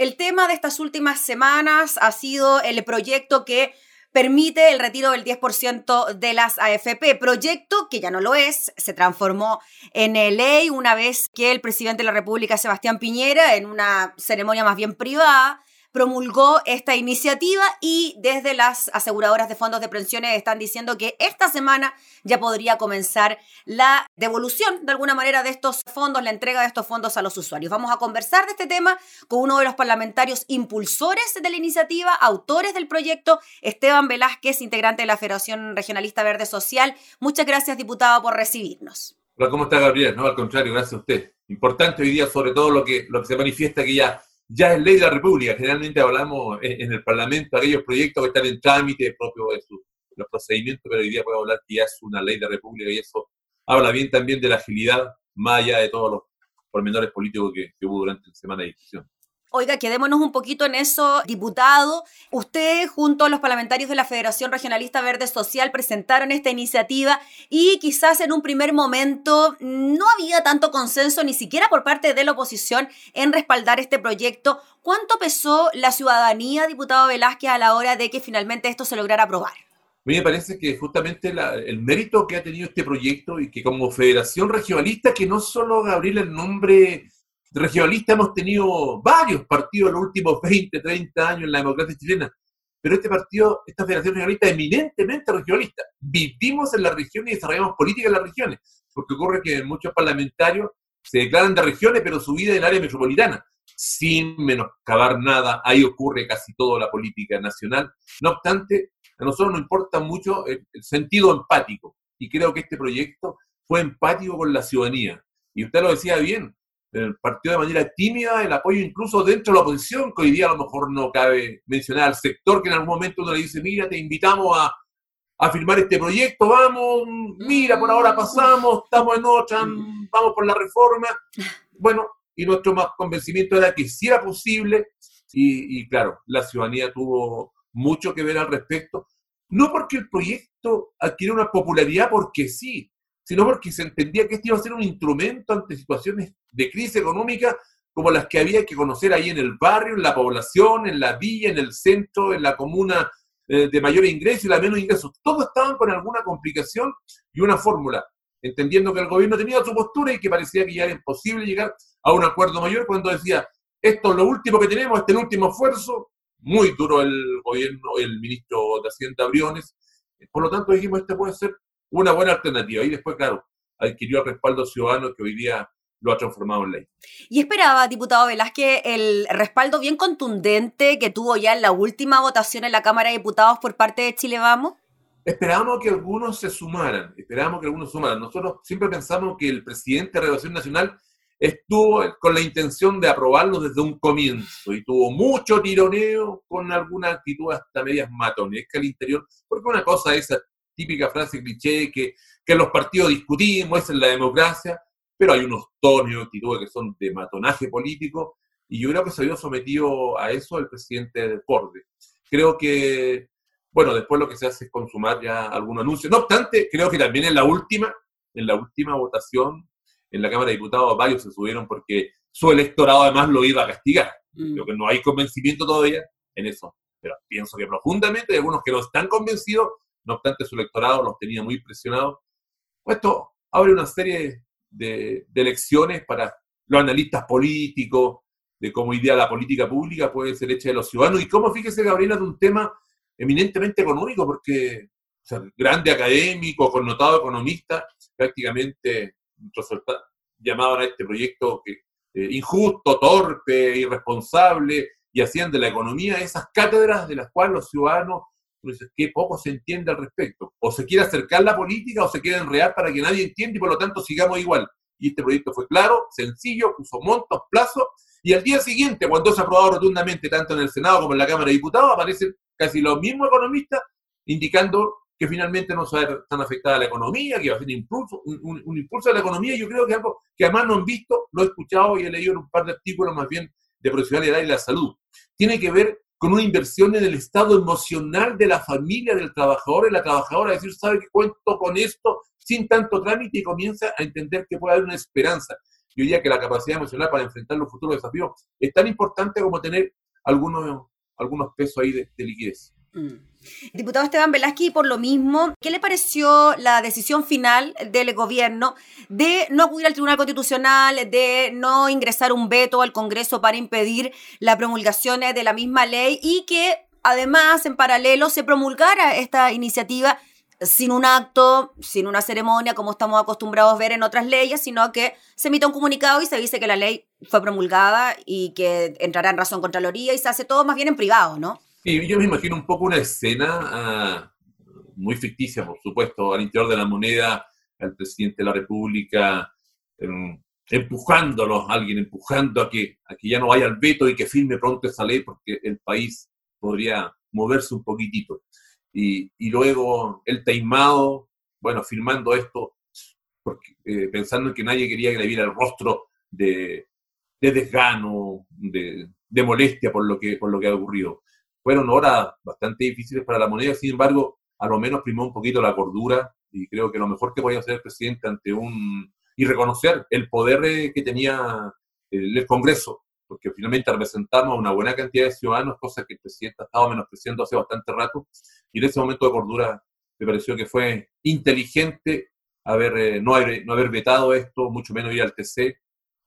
El tema de estas últimas semanas ha sido el proyecto que permite el retiro del 10% de las AFP, proyecto que ya no lo es, se transformó en ley una vez que el presidente de la República, Sebastián Piñera, en una ceremonia más bien privada, promulgó esta iniciativa y desde las aseguradoras de fondos de pensiones están diciendo que esta semana ya podría comenzar la devolución de alguna manera de estos fondos, la entrega de estos fondos a los usuarios. Vamos a conversar de este tema con uno de los parlamentarios impulsores de la iniciativa, autores del proyecto, Esteban Velázquez, integrante de la Federación Regionalista Verde Social. Muchas gracias, diputado, por recibirnos. ¿cómo está Gabriel? No, al contrario, gracias a usted. Importante hoy día, sobre todo lo que, lo que se manifiesta que ya ya es ley de la República. Generalmente hablamos en, el Parlamento aquellos proyectos que están en trámite propio de los procedimientos, pero hoy día podemos hablar que ya es una ley de la República y eso habla bien también de la agilidad, más allá de todos los pormenores políticos que, que hubo durante la semana de discusión. Oiga, quedémonos un poquito en eso, diputado. Usted junto a los parlamentarios de la Federación Regionalista Verde Social presentaron esta iniciativa y quizás en un primer momento no había tanto consenso ni siquiera por parte de la oposición en respaldar este proyecto. ¿Cuánto pesó la ciudadanía, diputado Velázquez, a la hora de que finalmente esto se lograra aprobar? A mí me parece que justamente el mérito que ha tenido este proyecto y que como Federación Regionalista, que no solo Gabriel el nombre regionalista hemos tenido varios partidos en los últimos 20, 30 años en la democracia chilena, pero este partido, esta federación regionalista eminentemente regionalista. Vivimos en la región y desarrollamos política en las regiones, porque ocurre que muchos parlamentarios se declaran de regiones, pero su vida en el área metropolitana, sin menoscabar nada, ahí ocurre casi toda la política nacional. No obstante, a nosotros nos importa mucho el, el sentido empático, y creo que este proyecto fue empático con la ciudadanía. Y usted lo decía bien, el partido de manera tímida el apoyo incluso dentro de la oposición, que hoy día a lo mejor no cabe mencionar al sector que en algún momento uno le dice, mira, te invitamos a, a firmar este proyecto, vamos, mira, por ahora pasamos, estamos en otra, vamos por la reforma. Bueno, y nuestro más convencimiento era que sí era posible, y, y claro, la ciudadanía tuvo mucho que ver al respecto, no porque el proyecto adquirió una popularidad porque sí, sino porque se entendía que este iba a ser un instrumento ante situaciones de crisis económica como las que había que conocer ahí en el barrio, en la población, en la villa, en el centro, en la comuna eh, de mayor ingreso y la menos ingresos. Todos estaban con alguna complicación y una fórmula, entendiendo que el gobierno tenía su postura y que parecía que ya era imposible llegar a un acuerdo mayor cuando decía, esto es lo último que tenemos, este es el último esfuerzo, muy duro el gobierno, el ministro de Hacienda Briones, por lo tanto dijimos, este puede ser una buena alternativa. Y después, claro, adquirió el respaldo ciudadano que hoy día lo ha transformado en ley. Y esperaba, diputado Velázquez, el respaldo bien contundente que tuvo ya en la última votación en la Cámara de Diputados por parte de Chile Vamos. Esperábamos que algunos se sumaran, esperábamos que algunos sumaran. Nosotros siempre pensamos que el presidente de Renovación Nacional estuvo con la intención de aprobarlo desde un comienzo y tuvo mucho tironeo con alguna actitud hasta medias matonesca al interior, porque una cosa es típica frase cliché que, que los partidos discutimos, es en la democracia, pero hay unos tonos y actitudes que son de matonaje político, y yo creo que se vio sometido a eso el presidente del Borde. Creo que, bueno, después lo que se hace es consumar ya algún anuncio. No obstante, creo que también en la última, en la última votación en la Cámara de Diputados, varios se subieron porque su electorado además lo iba a castigar. Mm. Creo que no hay convencimiento todavía en eso. Pero pienso que profundamente hay algunos que no están convencidos no obstante su electorado los tenía muy presionados. Esto abre una serie de, de lecciones para los analistas políticos, de cómo día la política pública puede ser hecha de los ciudadanos y cómo, fíjese Gabriela, de un tema eminentemente económico, porque grande académico, connotado economista, prácticamente llamaban a este proyecto que, eh, injusto, torpe, irresponsable, y hacían de la economía esas cátedras de las cuales los ciudadanos entonces, qué poco se entiende al respecto. O se quiere acercar la política o se quiere enredar para que nadie entienda y por lo tanto sigamos igual. Y este proyecto fue claro, sencillo, puso montos, plazos, y al día siguiente, cuando se ha aprobado rotundamente tanto en el Senado como en la Cámara de Diputados, aparecen casi los mismos economistas indicando que finalmente no se va a ver tan afectada la economía, que va a ser un impulso, un, impulso de la economía. Yo creo que algo que además no han visto, lo he escuchado y he leído en un par de artículos más bien de profesionalidad y la salud. Tiene que ver con una inversión en el estado emocional de la familia del trabajador y la trabajadora, decir, sabe que cuento con esto sin tanto trámite y comienza a entender que puede haber una esperanza. yo diría que la capacidad emocional para enfrentar los futuros desafíos es tan importante como tener algunos, algunos pesos ahí de, liquidez. Mm. Diputado Esteban Velázquez, por lo mismo, ¿qué le pareció la decisión final del gobierno de no acudir al Tribunal Constitucional, de no ingresar un veto al Congreso para impedir la promulgación de la misma ley y que además en paralelo se promulgara esta iniciativa sin un acto, sin una ceremonia, como estamos acostumbrados a ver en otras leyes, sino que se emite un comunicado y se dice que la ley fue promulgada y que entrará en razón Contraloría y se hace todo más bien en privado, ¿no? Sí, yo me imagino un poco una escena ah, muy ficticia, por supuesto, al interior de la moneda, al presidente de la República em, empujándolo, alguien empujando a que, a que ya no vaya al veto y que firme pronto esa ley porque el país podría moverse un poquitito. Y, y luego el taimado, bueno, firmando esto, eh, pensando en que nadie quería viera el rostro de, de desgano, de, de, molestia por lo, que, por lo que ha ocurrido. Fueron horas bastante difíciles para la moneda, sin embargo, a lo menos primó un poquito la cordura y creo que lo mejor que podía hacer el presidente ante un... y reconocer el poder eh, que tenía el, Congreso, porque finalmente representamos a una buena cantidad de ciudadanos, cosa que el presidente ha estado menospreciando hace bastante rato, y en ese momento de cordura me pareció que fue inteligente haber, eh, no, haber, no haber vetado esto, mucho menos ir al TC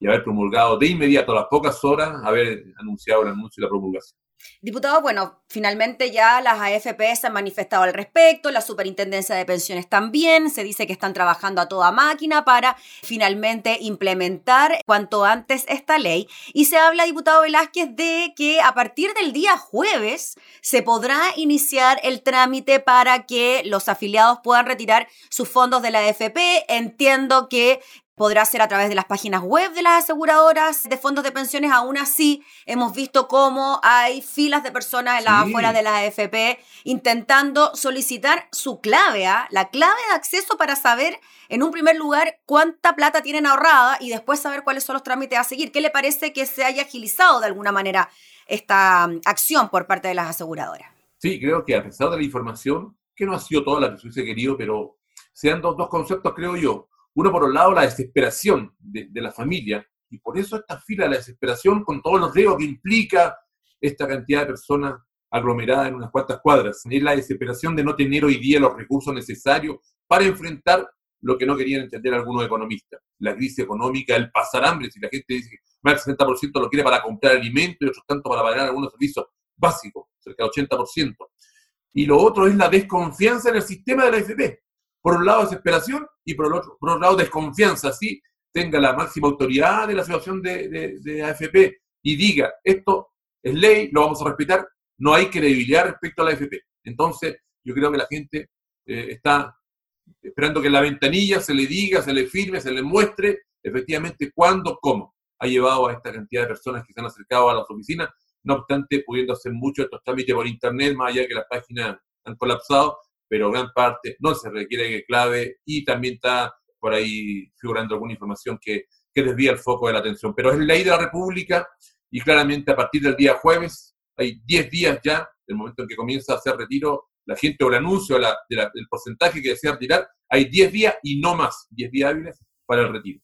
y haber promulgado de inmediato, a las pocas horas, haber anunciado el anuncio y la promulgación. Diputado, bueno, finalmente ya las AFP se han manifestado al respecto, la Superintendencia de Pensiones también, se dice que están trabajando a toda máquina para finalmente implementar cuanto antes esta ley. Y se habla, diputado Velázquez, de que a partir del día jueves se podrá iniciar el trámite para que los afiliados puedan retirar sus fondos de la AFP. Entiendo que podrá ser a través de las páginas web de las aseguradoras de fondos de pensiones. Aún así, hemos visto cómo hay filas de personas en las afueras de la AFP intentando solicitar su clave, ¿ah? la clave de acceso para saber, en un primer lugar, cuánta plata tienen ahorrada y después saber cuáles son los trámites a seguir. ¿Qué le parece que se haya agilizado de alguna manera esta mm, acción por parte de las aseguradoras? Sí, creo que a pesar de la información, que no ha sido toda la que se hubiese querido, pero sean dos, dos conceptos, creo yo uno, por un lado, la desesperación de, la familia, y por eso esta fila la desesperación con todos los riesgos que implica esta cantidad de personas aglomeradas en unas cuantas cuadras. Es la desesperación de no tener hoy día los recursos necesarios para enfrentar lo que no querían entender algunos economistas, la crisis económica, el pasar hambre, si la gente dice que más del 60% lo quiere para comprar alimentos y otros tanto para pagar algunos servicios básicos, cerca del 80%. Y lo otro es la desconfianza en el sistema de la FP por un lado desesperación y por, el otro, por otro lado desconfianza, así tenga la máxima autoridad de la situación de, de, AFP y diga, esto es ley, lo vamos a respetar, no hay credibilidad respecto a la AFP. Entonces, yo creo que la gente eh, está esperando que en la ventanilla se le diga, se le firme, se le muestre efectivamente cuándo, cómo ha llevado a esta cantidad de personas que se han acercado a las oficinas, no obstante, pudiendo hacer mucho estos trámites por internet, más allá que las páginas han colapsado, pero gran parte no se requiere que clave y también está por ahí figurando alguna información que, que desvía el foco de la atención. Pero es ley de la República y claramente a partir del día jueves, hay 10 días ya, el momento en que comienza a hacer retiro, la gente o el anuncio del porcentaje que desea retirar, hay 10 días y no más, 10 días hábiles para el retiro.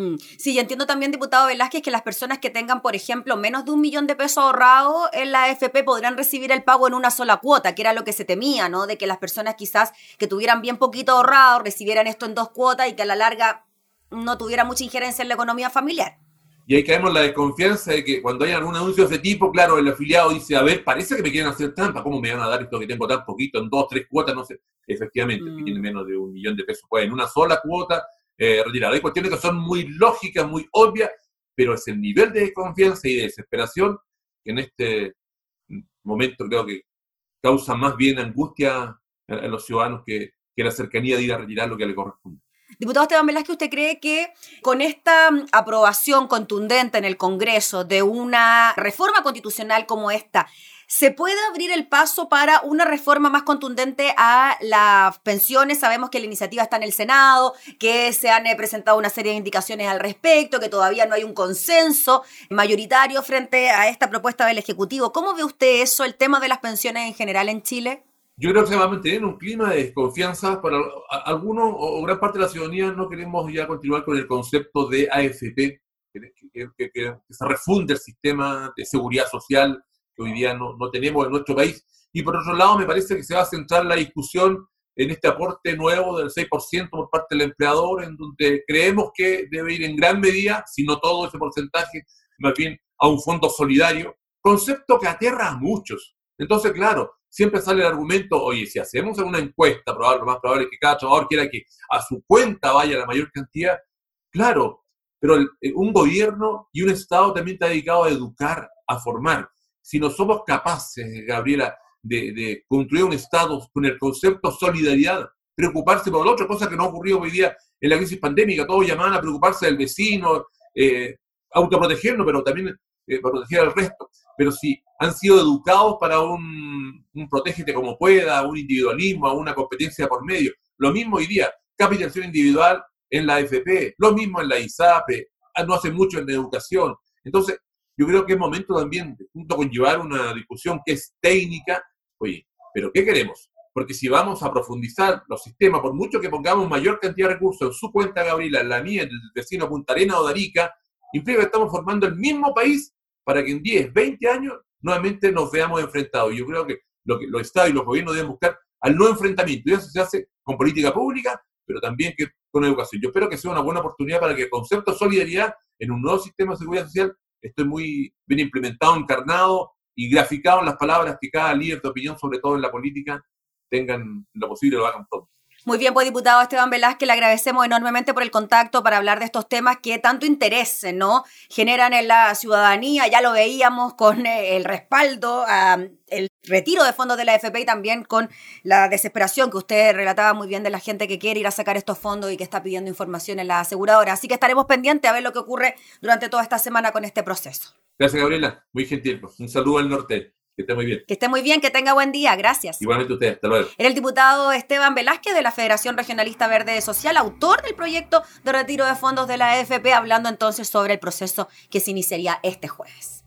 Mm. Sí, y entiendo también, diputado Velázquez, que las personas que tengan, por ejemplo, menos de un millón de pesos ahorrado en la AFP podrán recibir el pago en una sola cuota, que era lo que se temía, ¿no? De que las personas quizás que tuvieran bien poquito ahorrado recibieran esto en dos cuotas y que a la larga no tuviera mucha injerencia en la economía familiar. Y ahí caemos la desconfianza de que cuando hay algún anuncio de ese tipo, claro, el afiliado dice, a ver, parece que me quieren hacer trampa, ¿cómo me van a dar esto que tengo tan poquito en dos, tres cuotas? No sé. Efectivamente, que mm. tiene menos de un millón de pesos, pues en una sola cuota eh, Hay cuestiones que son muy lógicas, muy obvias, pero es el nivel de desconfianza y de desesperación que en este momento creo que causa más bien angustia a, los ciudadanos que, que la cercanía de ir a retirar lo que le corresponde. Diputado Esteban Velázquez, ¿usted cree que con esta aprobación contundente en el Congreso de una reforma constitucional como esta, ¿Se puede abrir el paso para una reforma más contundente a las pensiones? Sabemos que la iniciativa está en el Senado, que se han eh, presentado una serie de indicaciones al respecto, que todavía no hay un consenso mayoritario frente a esta propuesta del Ejecutivo. ¿Cómo ve usted eso, el tema de las pensiones en general en Chile? Yo creo que se va a mantener un clima de desconfianza. Para algunos o gran parte de la ciudadanía no queremos ya continuar con el concepto de AFP que, se refunde el sistema de seguridad social que hoy día no, no tenemos en nuestro país. Y por otro lado, me parece que se va a centrar la discusión en este aporte nuevo del 6% por parte del empleador, en donde creemos que debe ir en gran medida, si no todo ese porcentaje, más bien a un fondo solidario, concepto que aterra a muchos. Entonces, claro, siempre sale el argumento, oye, si hacemos una encuesta, probable, lo más probable es que cada trabajador quiera que a su cuenta vaya la mayor cantidad. Claro, pero eh, un gobierno y un Estado también está dedicado a educar, a formar. Si no somos capaces, Gabriela, de, construir un Estado con el concepto solidaridad, preocuparse por lo otro, cosa que no ha ocurrido hoy día en la crisis pandémica, todos llamaban a preocuparse del vecino, eh, autoprotegernos, pero también eh, proteger al resto. Pero si han sido educados para un, un protégete como pueda, un individualismo, una competencia por medio. Lo mismo hoy día, capitalización individual en la AFP, lo mismo en la ISAPE, no hace mucho en la educación. Entonces, yo creo que es momento también, junto con llevar una discusión que es técnica, oye, pero ¿qué queremos? Porque si vamos a profundizar los sistemas, por mucho que pongamos mayor cantidad de recursos en su cuenta, Gabriela, en la mía, en el vecino Punta Arena o Darica, implica que estamos formando el mismo país para que en 10, 20 años nuevamente nos veamos enfrentados. Yo creo que lo que los estados y los gobiernos deben buscar al no enfrentamiento. Y eso se hace con política pública, pero también que con educación. Yo espero que sea una buena oportunidad para que el concepto de solidaridad en un nuevo sistema de seguridad social estoy muy bien implementado, encarnado y graficado en las palabras que cada líder de opinión, sobre todo en la política, tengan lo posible, lo hagan todos. Muy bien, pues diputado Esteban Velázquez, le agradecemos enormemente por el contacto para hablar de estos temas que tanto interés ¿no? generan en la ciudadanía. Ya lo veíamos con eh, el respaldo, el retiro de fondos de la AFP y también con la desesperación que usted relataba muy bien de la gente que quiere ir a sacar estos fondos y que está pidiendo información en la aseguradora. Así que estaremos pendientes a ver lo que ocurre durante toda esta semana con este proceso. Gracias, Gabriela. Muy gentil. Un saludo al norte. Que esté muy bien. Que esté muy bien, que tenga buen día. Gracias. Igualmente usted. Hasta luego. Era el diputado Esteban Velázquez de la Federación Regionalista Verde Social, autor del proyecto de retiro de fondos de la AFP, hablando entonces sobre el proceso que se iniciaría este jueves.